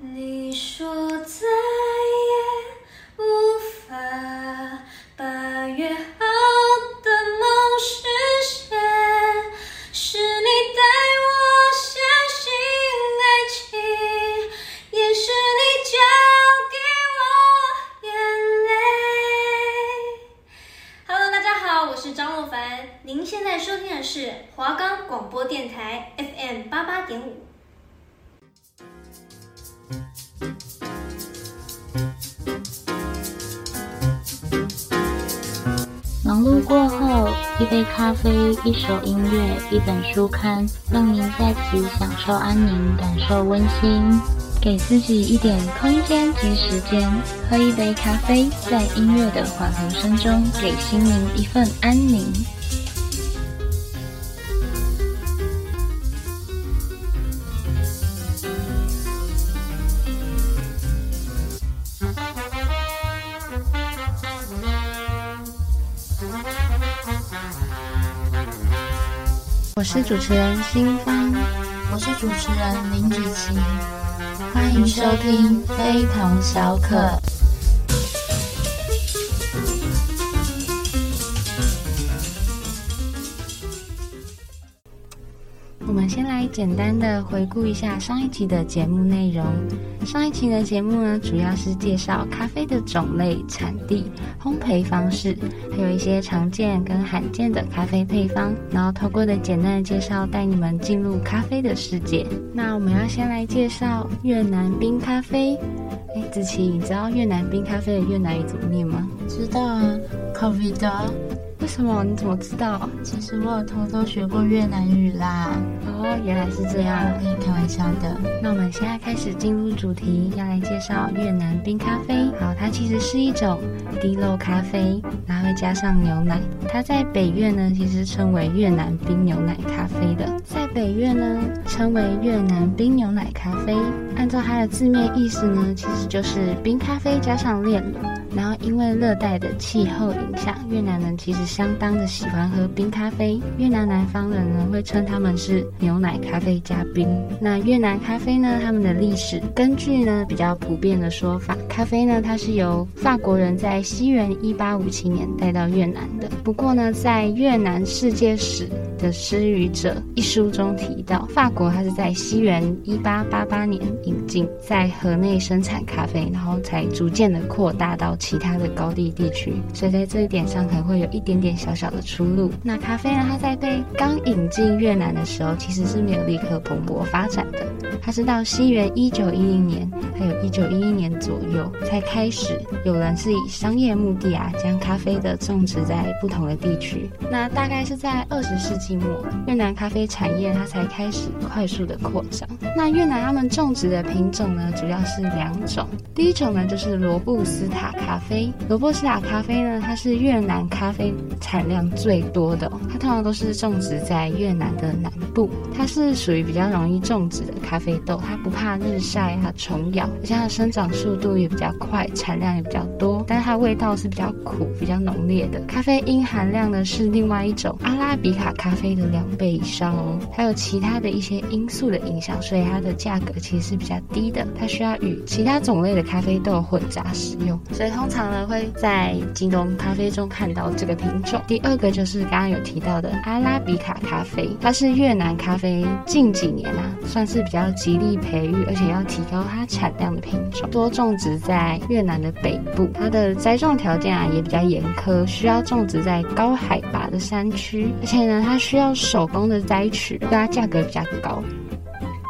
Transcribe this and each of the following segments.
你一首音乐，一本书刊，让您在此享受安宁，感受温馨，给自己一点空间及时间，喝一杯咖啡，在音乐的缓和声中，给心灵一份安宁。我是主持人新芳，我是主持人林子琪，欢迎收听非同小可。简单的回顾一下上一集的节目内容。上一期的节目呢，主要是介绍咖啡的种类、产地、烘焙方式，还有一些常见跟罕见的咖啡配方。然后透过的简单的介绍，带你们进入咖啡的世界。那我们要先来介绍越南冰咖啡。哎，子琪，你知道越南冰咖啡的越南语怎么念吗？知道啊，Covid。为什么？你怎么知道？其实我有偷偷学过越南语啦。哦，原来是这样，我跟你开玩笑的。那我们现在开始进入主题，要来介绍越南冰咖啡。好，它其实是一种滴漏咖啡，然后会加上牛奶。它在北越呢，其实称为越南冰牛奶咖啡的。在北越呢，称为越南冰牛奶咖啡。按照它的字面意思呢，其实就是冰咖啡加上炼乳。然后因为热带的气候影响，越南人其实相当的喜欢喝冰咖啡。越南南方人呢，会称他们是牛奶咖啡加冰。那越南咖啡呢，他们的历史根据呢比较普遍的说法，咖啡呢它是由法国人在西元一八五七年带到越南的。不过呢，在越南世界史的失语者一书中提到，法国它是在西元一八八八年引进，在河内生产咖啡，然后才逐渐的扩大到其他的高地地区，所以在这一点上可能会有一点点小小的出入。那咖啡呢，它在被刚引进越南的时候，其实是没有立刻蓬勃发展的，它是到西元一九一零年，还有一九一一年左右才开始有人是以商业目的啊，将咖啡的种植在不同的地区。那大概是在二十世纪。寂寞越南咖啡产业它才开始快速的扩张。那越南他们种植的品种呢，主要是两种。第一种呢，就是罗布斯塔咖啡。罗布斯塔咖啡呢，它是越南咖啡产量最多的，它通常都是种植在越南的南部。它是属于比较容易种植的咖啡豆，它不怕日晒啊、虫咬，而且它的生长速度也比较快，产量也比较多。但是它味道是比较苦、比较浓烈的。咖啡因含量呢，是另外一种阿拉比卡咖啡。的两倍以上哦，还有其他的一些因素的影响，所以它的价格其实是比较低的。它需要与其他种类的咖啡豆混杂使用，所以通常呢会在京东咖啡中看到这个品种。第二个就是刚刚有提到的阿拉比卡咖啡，它是越南咖啡近几年啊算是比较极力培育，而且要提高它产量的品种，多种植在越南的北部。它的栽种条件啊也比较严苛，需要种植在高海拔的山区，而且呢它。需要手工的摘取，所以它价格比较高。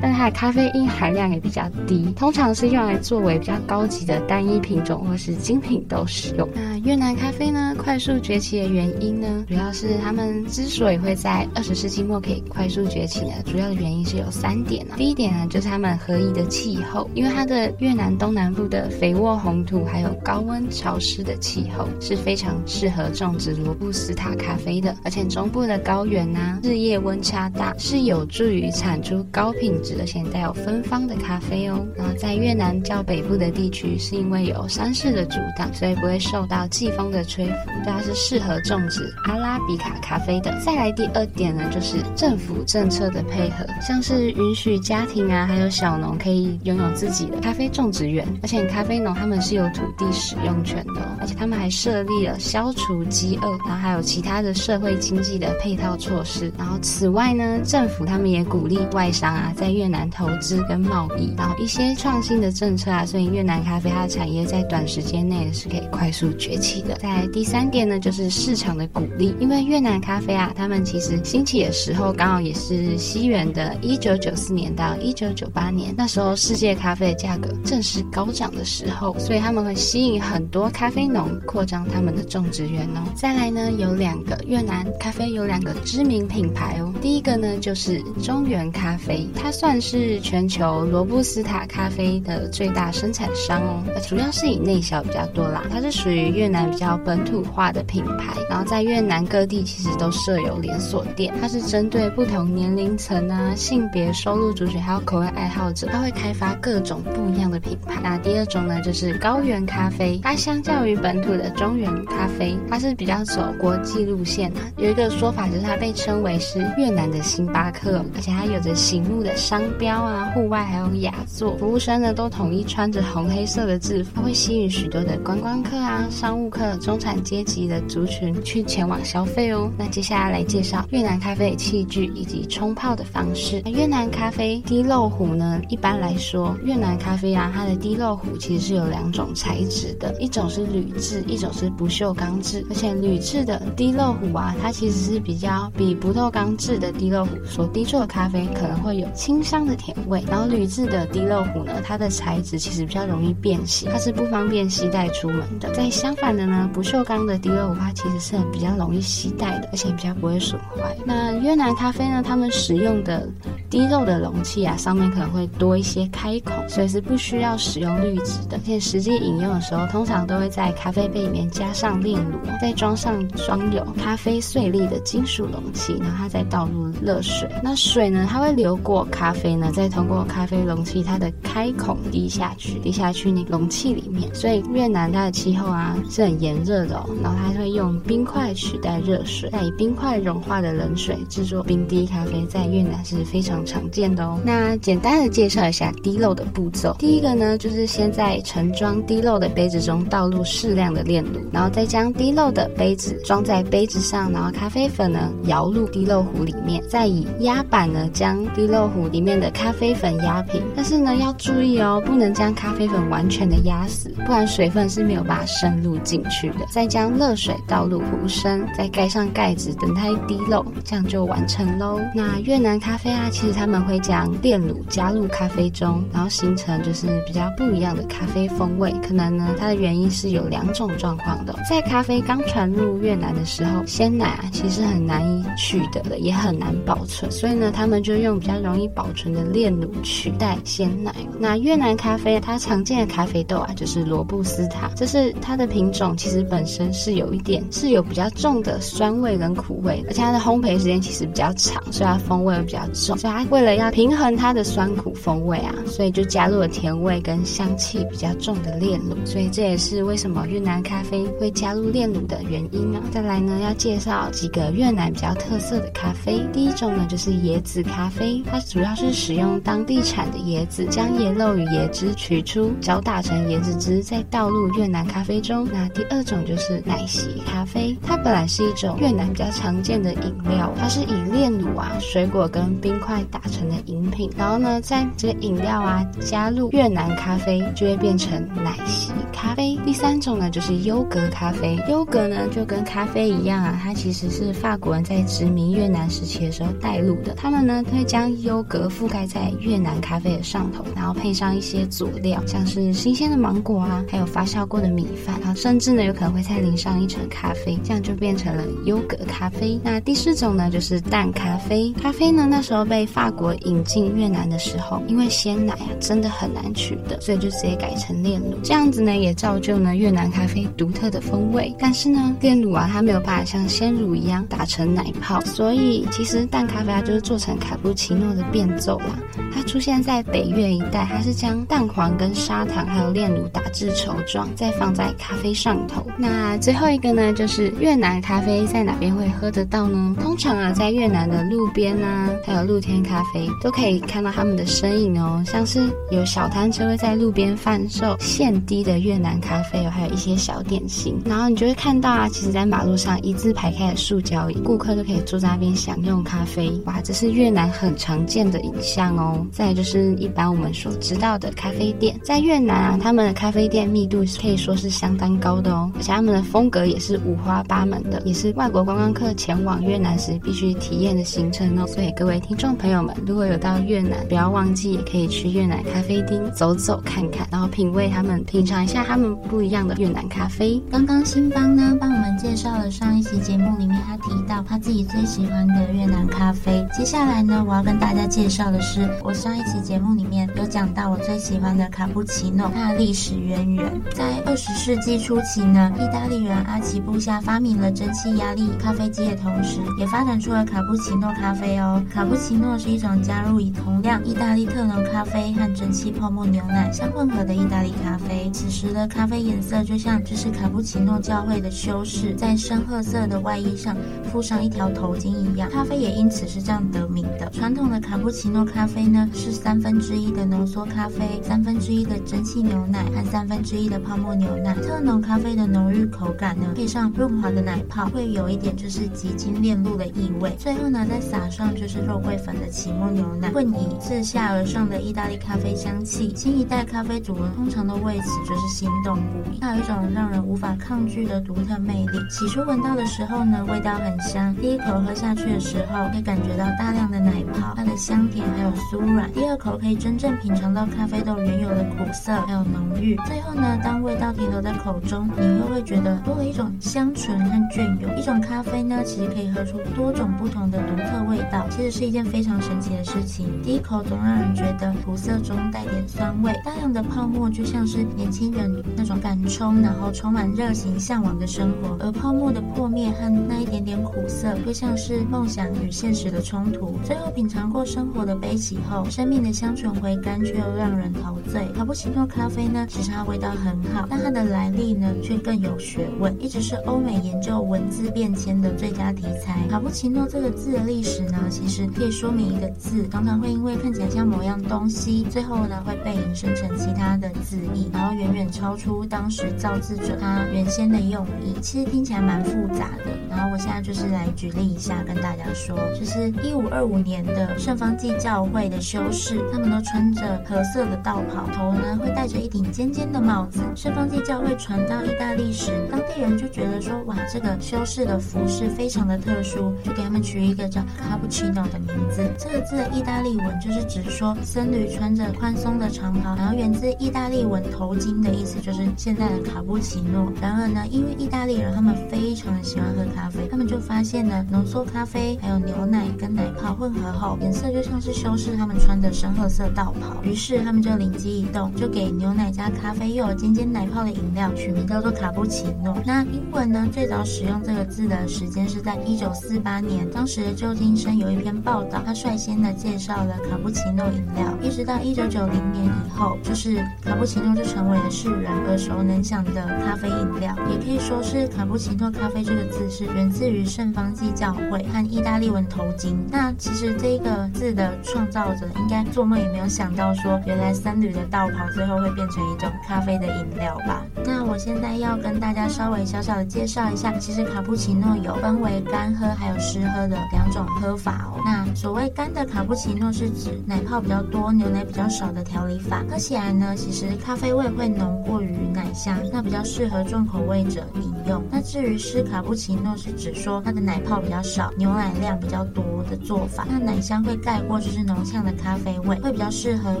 但它的咖啡因含量也比较低，通常是用来作为比较高级的单一品种或是精品豆使用。那越南咖啡呢，快速崛起的原因呢，主要是他们之所以会在二十世纪末可以快速崛起呢，主要的原因是有三点啊。第一点呢，就是他们合宜的气候，因为它的越南东南部的肥沃红土还有高温潮湿的气候是非常适合种植罗布斯塔咖啡的，而且中部的高原呐、啊，日夜温差大，是有助于产出高品质。而且带有芬芳的咖啡哦。然后在越南较北部的地区，是因为有山势的阻挡，所以不会受到季风的吹拂，对，它是适合种植阿拉比卡咖啡的。再来第二点呢，就是政府政策的配合，像是允许家庭啊，还有小农可以拥有自己的咖啡种植园，而且咖啡农他们是有土地使用权的，哦而且他们还设立了消除饥饿，然后还有其他的社会经济的配套措施。然后此外呢，政府他们也鼓励外商啊在越越南投资跟贸易，然后一些创新的政策啊，所以越南咖啡它的产业在短时间内是可以快速崛起的。在第三点呢，就是市场的鼓励，因为越南咖啡啊，他们其实兴起的时候刚好也是西元的一九九四年到一九九八年，那时候世界咖啡的价格正是高涨的时候，所以他们会吸引很多咖啡农扩张他们的种植园哦。再来呢，有两个越南咖啡有两个知名品牌哦，第一个呢就是中原咖啡，它算是全球罗布斯塔咖啡的最大生产商哦，主要是以内销比较多啦，它是属于越南比较本土化的品牌，然后在越南各地其实都设有连锁店，它是针对不同年龄层啊、性别、收入族群还有口味爱好者，它会开发各种不一样的品牌。那第二种呢，就是高原咖啡，它相较于本土的中原咖啡，它是比较走国际路线啊。有一个说法就是它被称为是越南的星巴克，而且它有着醒目的商标啊，户外还有雅座，服务生呢都统一穿着红黑色的制服，它会吸引许多的观光客啊、商务客、中产阶级的族群去前往消费哦。那接下来来介绍越南咖啡器具以及冲泡的方式。越南咖啡滴漏壶呢，一般来说，越南咖啡啊，它的滴漏壶其实是有两种材质的，一种是铝制，一种是不锈钢制。而且铝制的滴漏壶啊，它其实是比较比不锈钢制的滴漏壶所滴出的咖啡可能会有清香的甜味。然后铝制的滴漏壶呢，它的材质其实比较容易变形，它是不方便携带出门的。在相反的呢，不锈钢的滴漏壶它其实是比较容易携带的，而且比较不会损坏。那越南咖啡呢，他们使用的滴漏的容器啊，上面可能会多一些开孔，所以是不需要使用滤纸的。而且实际饮用的时候，通常都会在咖啡杯里面加上炼乳，再装上装有咖啡碎粒的金属容器，然后它再倒入热水。那水呢，它会流过咖啡呢，再通过咖啡容器它的开孔滴下去，滴下去那容器里面。所以越南它的气候啊是很炎热的哦，然后它会用冰块取代热水，再以冰块融化的冷水制作冰滴咖啡，在越南是非常常见的哦。那简单的介绍一下滴漏的步骤。第一个呢，就是先在盛装滴漏的杯子中倒入适量的炼乳，然后再将滴漏的杯子装在杯子上，然后咖啡粉呢舀入滴漏壶里面，再以压板呢将滴漏壶里里面的咖啡粉压平。但是呢要注意哦，不能将咖啡粉完全的压死，不然水分是没有办法渗入进去的。再将热水倒入壶身，再盖上盖子，等它一滴漏，这样就完成喽。那越南咖啡啊，其实他们会将炼乳加入咖啡中，然后形成就是比较不一样的咖啡风味。可能呢，它的原因是有两种状况的。在咖啡刚传入越南的时候，鲜奶啊其实很难以取得的，也很难保存，所以呢，他们就用比较容易保存的炼乳取代鲜奶。那越南咖啡它常见的咖啡豆啊，就是罗布斯塔，这是它的品种，其实本身是有一点是有比较重的酸味跟苦味，而且它的烘焙时间其实比较长，所以它风味会比较重。所以它为了要平衡它的酸苦风味啊，所以就加入了甜味跟香气比较重的炼乳。所以这也是为什么越南咖啡会加入炼乳的原因啊。再来呢，要介绍几个越南比较特色的咖啡。第一种呢，就是椰子咖啡，它主要是是使用当地产的椰子，将椰肉与椰汁取出，搅打成椰子汁，再倒入越南咖啡中。那第二种就是奶昔咖啡，它本来是一种越南比较常见的饮料，它是以炼乳啊、水果跟冰块打成的饮品，然后呢，在这个饮料啊加入越南咖啡，就会变成奶昔咖啡。第三种呢，就是优格咖啡，优格呢就跟咖啡一样啊，它其实是法国人在殖民越南时期的时候带入的，他们呢会将优格覆盖在越南咖啡的上头，然后配上一些佐料，像是新鲜的芒果啊，还有发酵过的米饭，然后甚至呢有可能会再淋上一层咖啡，这样就变成了优格咖啡。那第四种呢，就是淡咖啡，咖啡呢那时候被法国引进越南的时候，因为鲜奶啊真的很难取得，所以就直接改成炼乳，这样子呢也造就就呢越南咖啡独特的风味。但是呢，炼乳啊，它没有办法像鲜乳一样打成奶泡，所以其实淡咖啡它就是做成卡布奇诺的变奏啦。它出现在北越一带，它是将蛋黄跟砂糖还有炼乳打至稠状，再放在咖啡上头。那最后一个呢，就是越南咖啡在哪边会喝得到呢？通常啊，在越南的路边啊，还有露天咖啡都可以看到他们的身影哦，像是有小摊车会在路边贩售现滴的越越南咖啡哦，还有一些小点心。然后你就会看到啊，其实在马路上一字排开的塑胶椅，顾客都可以坐在那边享用咖啡。哇，这是越南很常见的影像哦。再就是一般我们所知道的咖啡店，在越南啊，他们的咖啡店密度可以说是相当高的哦，而且他们的。风格也是五花八门的，也是外国观光客前往越南时必须体验的行程哦。所以各位听众朋友们，如果有到越南，不要忘记也可以去越南咖啡厅走走看看，然后品味他们，品尝一下他们不一样的越南咖啡。刚刚新邦呢帮我们介绍了上一期节目里面他提到他自己最喜欢的越南咖啡。接下来呢，我要跟大家介绍的是我上一期节目里面有讲到我最喜欢的卡布奇诺，它的历史渊源。在二十世纪初期呢，意大利。人阿奇布夏发明了蒸汽压力咖啡机的同时，也发展出了卡布奇诺咖啡哦。卡布奇诺是一种加入以同量意大利特浓咖啡和蒸汽泡沫牛奶相混合的意大利咖啡。此时的咖啡颜色就像这是卡布奇诺教会的修士在深褐色的外衣上附上一条头巾一样，咖啡也因此是这样得名的。传统的卡布奇诺咖啡呢，是三分之一的浓缩咖啡，三分之一的蒸汽牛奶和三分之一的泡沫牛奶。特浓咖啡的浓郁口感呢，配上润滑的奶泡，会有一点就是极精炼露的意味。最后呢，再撒上就是肉桂粉的起沫牛奶，混以自下而上的意大利咖啡香气。新一代咖啡主人通常都为此就是心动不已。它有一种让人无法抗拒的独特魅力。起初闻到的时候呢，味道很香。第一口喝下去的时候，可以感觉到大量的奶泡，它的香甜还有酥软。第二口可以真正品尝到咖啡豆原有的苦涩还有浓郁。最后呢，当味道停留在口中，你会会觉得多了一种香醇和隽永。一种咖啡呢，其实可以喝出多种不同的独特味道，其实是一件非常神奇的事情。第一口总让人觉得苦涩中带点酸味，大量的泡沫就像是年轻人那种敢冲，然后充满热情向往的生活；而泡沫的破灭和那一点点苦涩，就像是梦想与现实的冲突。最后品尝过生活的悲喜后，生命的香醇回甘却又让人陶醉。卡布奇诺咖啡呢，其实它味道很好，但它的来历呢，却更有学问。一直是欧美研究文字变迁的最佳题材。卡布奇诺这个字的历史呢，其实可以说明一个字常常会因为看起来像某样东西，最后呢会被引申成其他的字义，然后远远超超出当时造字者他原先的用意。其实听起来蛮复杂的。然后我现在就是来举例一下，跟大家说，就是一五二五年的圣方济教会的修士，他们都穿着褐色的道袍，头呢会戴着一顶尖尖的帽子。圣方济教会传到意大利时，当地人就觉得说，哇，这个修士的服饰非常的特殊，就给他们取一个叫卡布奇诺的名字。这个字的意大利文就是指说僧侣穿着宽松的长袍，然后源自意大利文头巾的意思，就是现在的卡布奇诺。然而呢，因为意大利人他们非常的喜欢喝咖啡，他们就发现呢，浓缩咖啡还有牛奶跟奶泡混合后，颜色就像是修饰他们穿的深褐色道袍。于是他们就灵机一动，就给牛奶加咖啡又有尖尖奶泡的饮料取名叫做卡布奇诺。那英文呢，最早使用这个字的时间是在一九四八年，当时的旧金山有一篇报道，他率先的介绍了卡布奇诺饮料。一直到一九九零年以后，就是卡布奇诺就成为了世人耳熟能详的咖啡饮料。也可以说是卡布奇诺咖啡这个字是源自于圣方济教会和意大利文头巾。那其实这个字的创造者应该做梦也没有想到说，原来僧侣的道袍最后会变成一种咖啡的饮料吧？那我现在要跟大家稍微小小的介绍一下，其实卡布奇诺有分为干喝还有湿喝的两种喝法哦。那所谓干的卡布奇诺是指奶泡比较多、牛奶比较少的调理法，喝起来呢，其实咖啡味会浓过于奶香，那比较适合重口味者饮用。那至于湿卡布奇诺是指说它的奶泡比较少、牛奶量比较多的做法，那奶香会盖过就是浓呛的咖啡味，会比较适合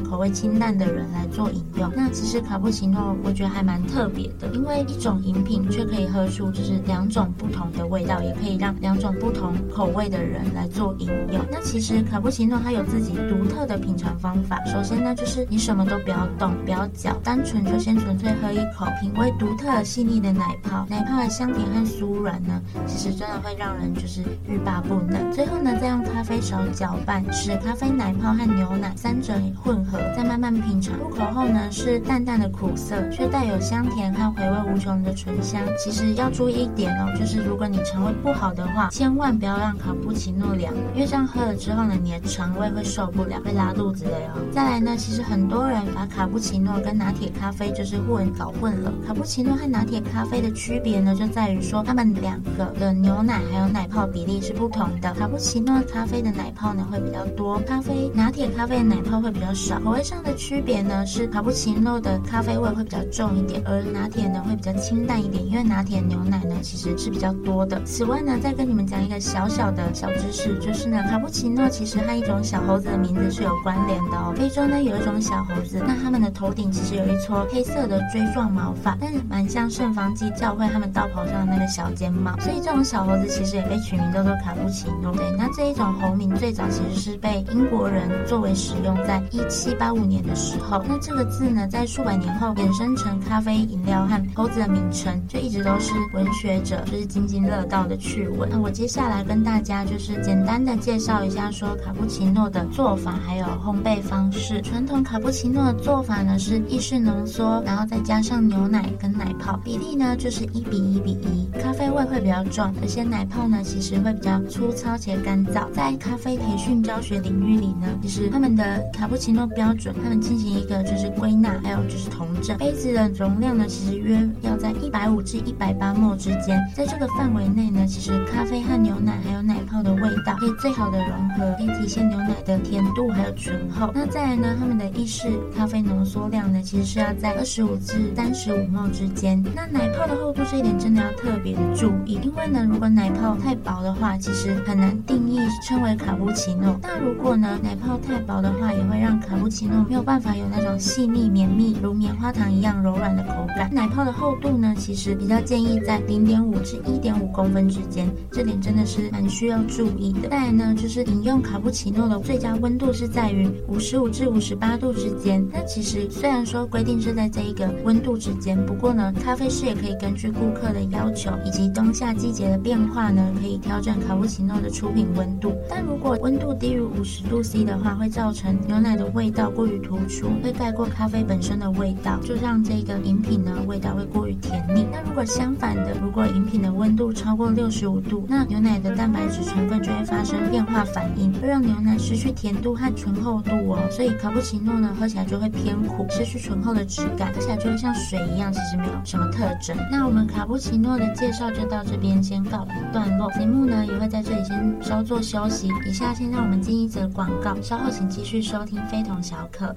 口味清淡的人来做饮用。那其实卡布奇诺我觉得还蛮特别的，因为一种饮品却可以喝出就是两种不同的味道，也可以让两种不同口味的人来做饮用。那其实卡布奇诺它有自己独特的品尝方法。首先呢，就是你什么都不要动，不要搅，单纯就先纯粹喝一口，品味独特细腻的奶泡，奶泡的香甜和酥软呢，其实真的会让人就是欲罢不能。最后呢，再用咖啡勺搅拌，使咖啡奶泡和牛奶三者混合，再慢慢品尝。入口后呢，是淡淡的苦涩，却带有香甜和回味无穷的醇香。其实要注意一点哦，就是如果你肠胃不好的话，千万不要让卡布奇诺凉，因为这样喝了之后呢，你的肠胃会受不了，会拉肚子的哟。再来呢，其实很多人把卡布奇诺跟拿铁咖啡就是混搞混了。卡布奇诺和拿铁咖啡的区别呢，就在于说它们两个的牛奶还有奶泡比例是不同的。卡布奇诺咖啡的奶泡呢会比较多，咖啡拿铁咖啡的奶泡会比较少。口味上的区别呢是卡布奇诺的咖啡味会比较重一点，而拿铁呢会比较清淡一点，因为拿铁牛奶呢其实是比较多的。此外呢，再跟你们讲一个小小的小知识，就是呢卡布奇诺其实和一种小猴子的名字是有关联的哦。非洲呢有一种小猴子，那它们的头顶其实有一撮黑色的锥状毛发，但是蛮像圣方济教会他们道袍上的那个小尖帽，所以这种小猴子其实也被取名叫做卡布奇诺。对，那这一种猴名最早其实是被英国人作为使用，在一七八五年的时候，那这个字呢在数百年后衍生成咖啡饮料和猴子的名称，就一直都是文学者就是津津乐道的趣闻。那我接下来跟大家就是简单的介绍一下说卡布奇诺的做法还有烘焙方式。传统卡布奇诺的做法呢是意式浓缩，然后再加上牛奶跟奶泡，比例呢就是一比一比一，咖啡味会比较重，而且奶泡呢其实会比较粗糙且干燥。在咖啡培训教学领域里呢，其实他们的卡布奇诺标准，他们进行一个就是归纳，还有就是同整。杯子的容量呢，其实约要在一百五至一百八 ml 之间，在这个范围内呢，其实咖啡和牛奶还有奶泡的味道可以最好的融合，可以体现牛奶的甜度还有醇厚。那再来呢，他们的意式咖啡浓缩量呢，其实是要在二十五至三十五 ml 之间。那奶泡的厚度这一点真的要特别的注意，因为呢，如果奶泡太薄的话，其实很难定义称为卡布奇诺。那如果呢，奶泡太薄的话，也会让卡布奇诺没有办法有那种细腻绵密如棉花糖一样柔软的口感。奶泡的厚度呢，其实比较建议在零点五至一点五公分之间，这点真的是蛮需要注意的。再来呢，就是饮用卡布奇诺的最佳温度是在于五十五至五十八度之间。那其实虽然说规定是在这一个温度之间，不过呢，咖啡师也可以根据顾客的要求以及冬夏季节的变化呢，可以调整卡布奇诺的出品温度。但如果温度低于五十度 C 的话，会造成牛奶的味道过于突出，会盖过咖啡本身的味道，就让这个饮品呢味道会过于甜腻。那如果相反的，如果饮品的温度超过六十五度，那牛奶的蛋白质成分就会发生变化反应，会让牛奶失去甜度和醇厚度哦。所以卡布奇诺呢喝起来就会偏苦，失去醇厚的质感，喝起来就会像水一样，其实没有什么特征。那我们卡布奇诺的介绍就到这边先告一段落，节目呢也会在这里先稍作休息。以下先让我们进一则广告，稍后请继续收听非同小可。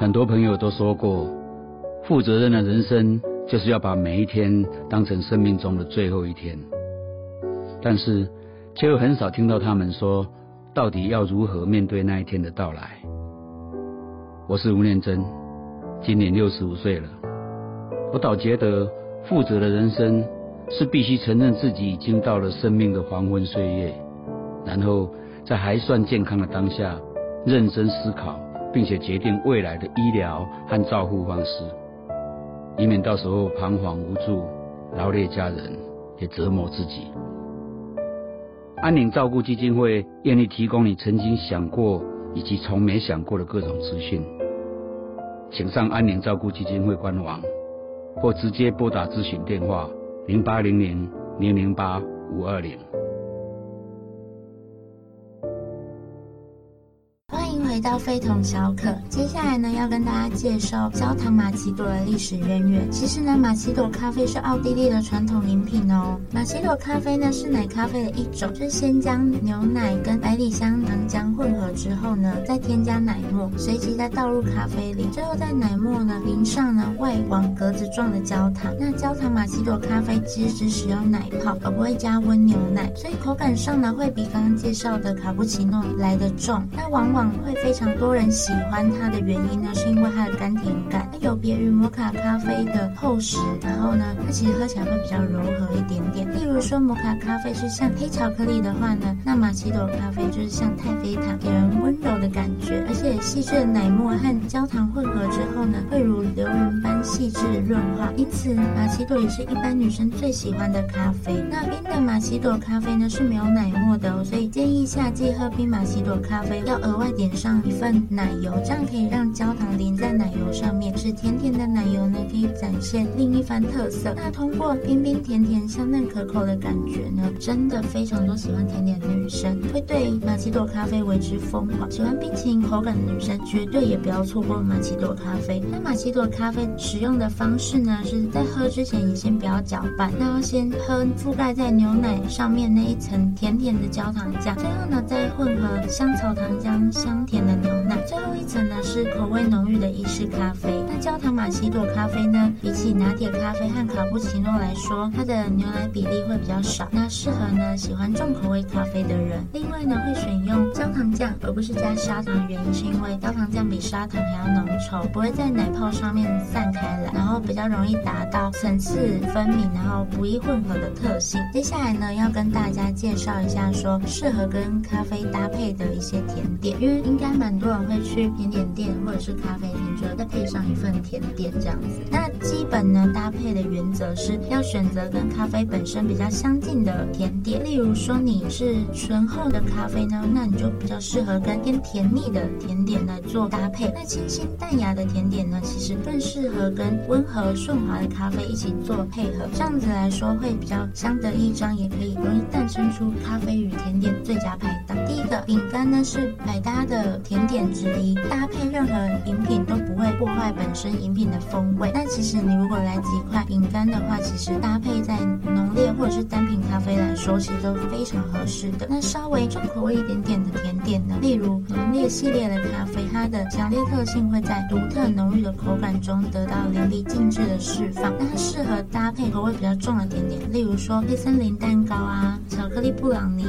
很多朋友都说过，负责任的人生就是要把每一天当成生命中的最后一天，但是却又很少听到他们说，到底要如何面对那一天的到来。我是吴念真，今年六十五岁了，我倒觉得负责的人生是必须承认自己已经到了生命的黄昏岁月，然后在还算健康的当下，认真思考，并且决定未来的医疗和照护方式，以免到时候彷徨无助，劳累家人，也折磨自己。安宁照顾基金会愿意提供你曾经想过以及从没想过的各种资讯，请上安宁照顾基金会官网，或直接拨打咨询电话零八零零零零八五二零。回到非同小可，接下来呢，要跟大家介绍焦糖玛奇朵的历史渊源。其实呢，玛奇朵咖啡是奥地利的传统饮品哦。玛奇朵咖啡呢是奶咖啡的一种，就是先将牛奶跟百里香糖浆混合之后呢，再添加奶沫，随即再倒入咖啡里，最后在奶沫呢淋上呢外网格子状的焦糖。那焦糖玛奇朵咖啡其实只使用奶泡，而不会加温牛奶，所以口感上呢会比刚刚介绍的卡布奇诺来得重，那往往会非。常多人喜欢它的原因呢，是因为它的甘甜感，它有别于摩卡咖啡的厚实，然后呢，它其实喝起来会比较柔和一点点。例如说摩卡咖啡是像黑巧克力的话呢，那玛奇朵咖啡就是像太妃糖，给人温柔的感觉，而且细致的奶沫和焦糖混合之后呢，会如流云般细致润滑，因此玛奇朵也是一般女生最喜欢的咖啡。那冰的玛奇朵咖啡呢是没有奶沫的哦，所以建议夏季喝冰玛奇朵咖啡要额外点上一份奶油，这样可以让焦糖淋在奶油上面，使甜甜的奶油呢可以展现另一番特色。那通过冰冰甜甜、香嫩可口的感觉呢，真的非常多喜欢甜点的女生会对玛奇朵咖啡为之疯狂。喜欢冰淇淋口感的女生绝对也不要错过玛奇朵咖啡。那玛奇朵咖啡使用的方式呢，是在喝之前也先不要搅拌，那要先喝覆盖在牛奶上面那一层甜甜的焦糖酱，最后呢再混合香草糖浆香甜的牛奶，最后一层呢是口味浓郁的意式咖啡。焦糖玛奇朵咖啡呢，比起拿铁咖啡和卡布奇诺来说，它的牛奶比例会比较少，那适合呢喜欢重口味咖啡的人。另外呢会选用焦糖酱而不是加砂糖，原因是因为焦糖酱比砂糖还要浓稠，不会在奶泡上面散开来，然后比较容易达到层次分明，然后不易混合的特性。接下来呢要跟大家介绍一下说适合跟咖啡搭配的一些甜点，因为应该蛮多人会去甜点店或者是咖啡厅，觉得再配上一份甜点这样子。那基本呢搭配的原则是要选择跟咖啡本身比较相近的甜点，例如说你是醇厚的咖啡呢，那你就比较适合跟偏甜腻的甜点来做搭配。那清新淡雅的甜点呢，其实更适合跟温和顺滑的咖啡一起做配合，这样子来说会比较相得益彰，也可以容易诞生出咖啡与甜点最佳拍档。第一个饼干呢是百搭的甜点之一，搭配任何饮品都不会破坏本身饮品的风味。那其实你如果来几块饼干的话，其实搭配在浓烈或者是单品咖啡来说，其实都非常合适的。那稍微重口味一点点的甜点呢，例如浓烈系列的咖啡，它的强烈特性会在独特浓郁的口感中得到淋漓尽致的释放。那它适合搭配口味比较重的甜点，例如说黑森林蛋糕啊、巧克力布朗尼、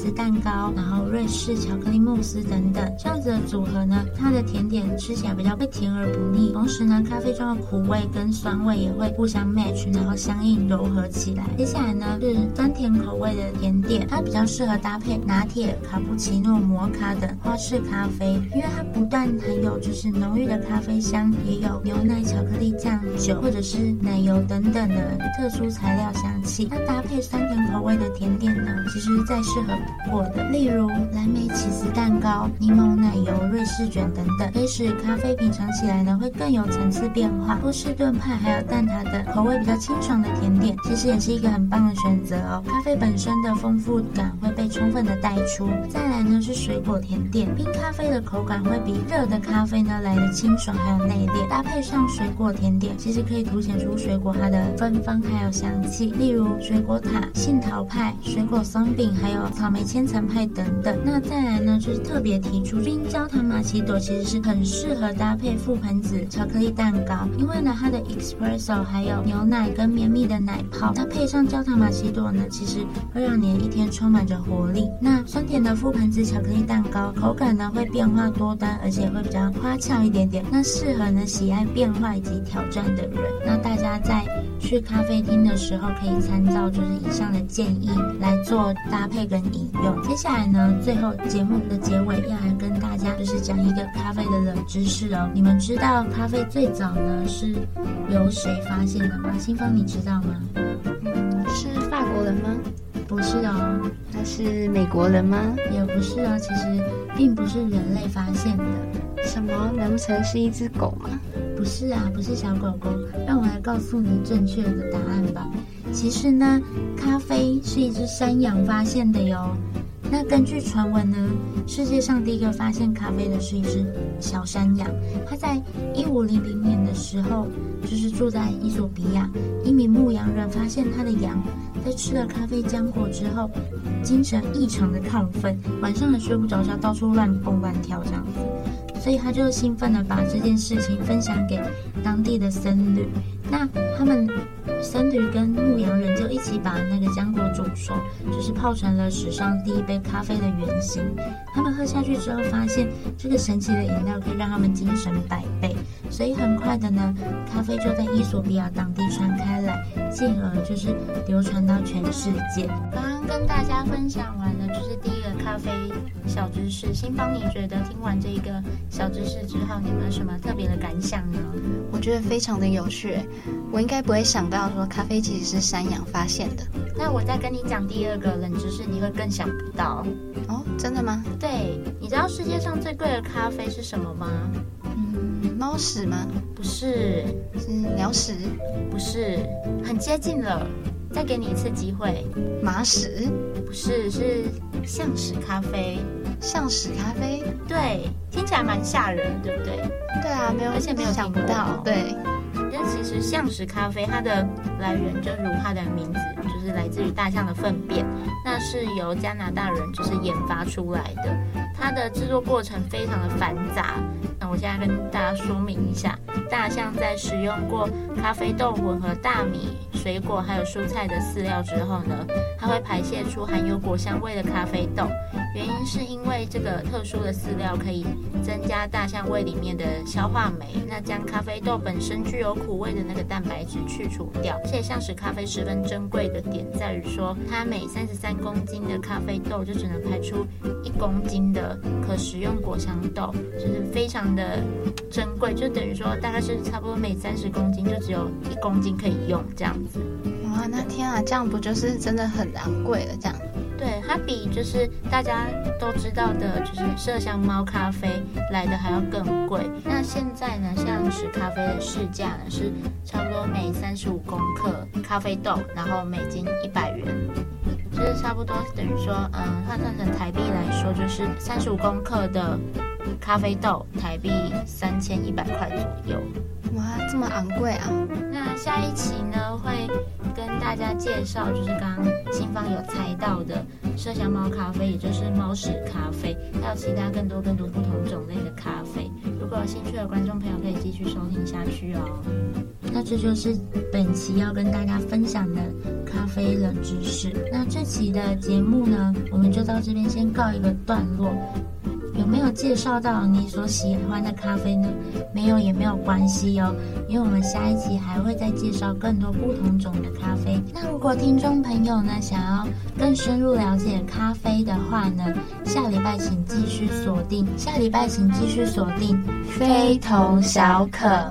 司蛋糕，然后瑞士巧克力慕斯等等。这样子的组合呢，它的甜点吃起来比较会甜而不腻，同时呢，咖啡中的苦味跟酸味也会互相 match，然后相应柔和起来。接下来呢是酸甜口味的甜点，它比较适合搭配拿铁、卡布奇诺、摩卡等花式咖啡，因为它不但含有就是浓郁的咖啡香，也有牛奶、巧克力酱、酒或者是奶油等等的特殊材料香气。那搭配酸甜口味的甜点呢，其实再适合不过的，例如蓝莓起司蛋糕、柠檬奶油瑞士卷等等，可以使咖啡品尝起来呢会更有层次变化。波士顿派还有蛋挞等口味比较清爽的甜点，其实也是一个很棒的选择哦。咖啡本身的丰富感会被充分的带出。再来呢是水果甜点，冰咖啡的口感会比热的咖啡呢来得清爽还有内敛，搭配上水果甜点，其实可以凸显出水果它的芬芳还有香气。例例如水果塔、杏桃派、水果松饼，还有草莓千层派等等。那再来呢就是特别提出冰焦糖玛奇朵，其实是很适合搭配覆盆子巧克力蛋糕，因为呢它的 espresso 还有牛奶跟绵密的奶泡，那配上焦糖玛奇朵呢，其实会让你一天充满着活力。那酸甜的覆盆子巧克力蛋糕，口感呢会变化多端，而且会比较花俏一点点，那适合呢喜爱变化以及挑战的人。那大家在去咖啡厅的时候，可以参照就是以上的建议来做搭配跟饮用。接下来呢，最后节目的结尾要来跟大家就是讲一个咖啡的冷知识哦。你们知道咖啡最早呢是由谁发现的吗？新芳，你知道吗？嗯是法国人吗？不是哦，他是美国人吗？也不是哦，其实并不是人类发现的。什么？难不成是一只狗吗？不是啊，不是小狗狗。让我来告诉你正确的答案吧。其实呢，咖啡是一只山羊发现的哟。那根据传闻呢，世界上第一个发现咖啡的是一只小山羊。它在一五零零年的时候，就是住在伊索比亚，一名牧羊人发现他的羊在吃了咖啡浆果之后，精神异常的亢奋，晚上也睡不着觉，到处乱蹦乱跳这样子。所以他就兴奋的把这件事情分享给当地的僧侣。那他们僧侣跟牧羊人就一起把那个浆果煮熟，就是泡成了史上第一杯咖啡的原型。他们喝下去之后，发现这个神奇的饮料可以让他们精神百倍，所以很快的呢，咖啡就在伊索比亚当地传开来，进而就是流传到全世界。刚刚跟大家分享完的，就是第一个咖啡小知识。新芳，你觉得听完这一个小知识之后，你有没有什么特别的感想呢？我觉得非常的有趣。我应该不会想到说咖啡其实是山羊发现的。那我再跟你讲第二个冷知识，你会更想不到哦。真的吗？对，你知道世界上最贵的咖啡是什么吗？嗯，猫屎吗？不是，是鸟屎？不是，很接近了。再给你一次机会，马屎？不是，是象屎咖啡。象屎咖啡？对，听起来蛮吓人，对不对？对啊，没有，而且没有想不到，对。但其实象屎咖啡它的来源就如它的名字，是来自于大象的粪便。那是由加拿大人就是研发出来的，它的制作过程非常的繁杂。那我现在跟大家说明一下，大象在使用过咖啡豆混合大米、水果还有蔬菜的饲料之后呢，它会排泄出含有果香味的咖啡豆。原因是因为这个特殊的饲料可以增加大象胃里面的消化酶，那将咖啡豆本身具有苦味的那个蛋白质去除掉。而且象屎咖啡十分珍贵的点在于说，它每三十三公斤的咖啡豆就只能排出一公斤的可食用果香豆，就是非常的珍贵。就等于说，大概是差不多每三十公斤就只有一公斤可以用这样子。哇，那天啊，这样不就是真的很昂贵了？这样。对，它比就是大家都知道的，就是麝香猫咖啡来的还要更贵。那现在呢，像是咖啡的市价呢是差不多每三十五公克咖啡豆，然后美金一百元，就是差不多等于说，嗯，换算成台币来说，就是三十五公克的咖啡豆，台币三千一百块左右。哇，这么昂贵啊！那下一期呢会。跟大家介绍，就是刚刚新方有猜到的麝香猫咖啡，也就是猫屎咖啡，还有其他更多更多不同种类的咖啡。如果有兴趣的观众朋友，可以继续收听下去哦。那这就是本期要跟大家分享的咖啡冷知识。那这期的节目呢，我们就到这边先告一个段落。有没有介绍到你所喜欢的咖啡呢？没有也没有关系哦，因为我们下一集还会再介绍更多不同种的咖啡。那如果听众朋友呢，想要更深入了解咖啡的话呢，下礼拜请继续锁定，下礼拜请继续锁定，非同小可。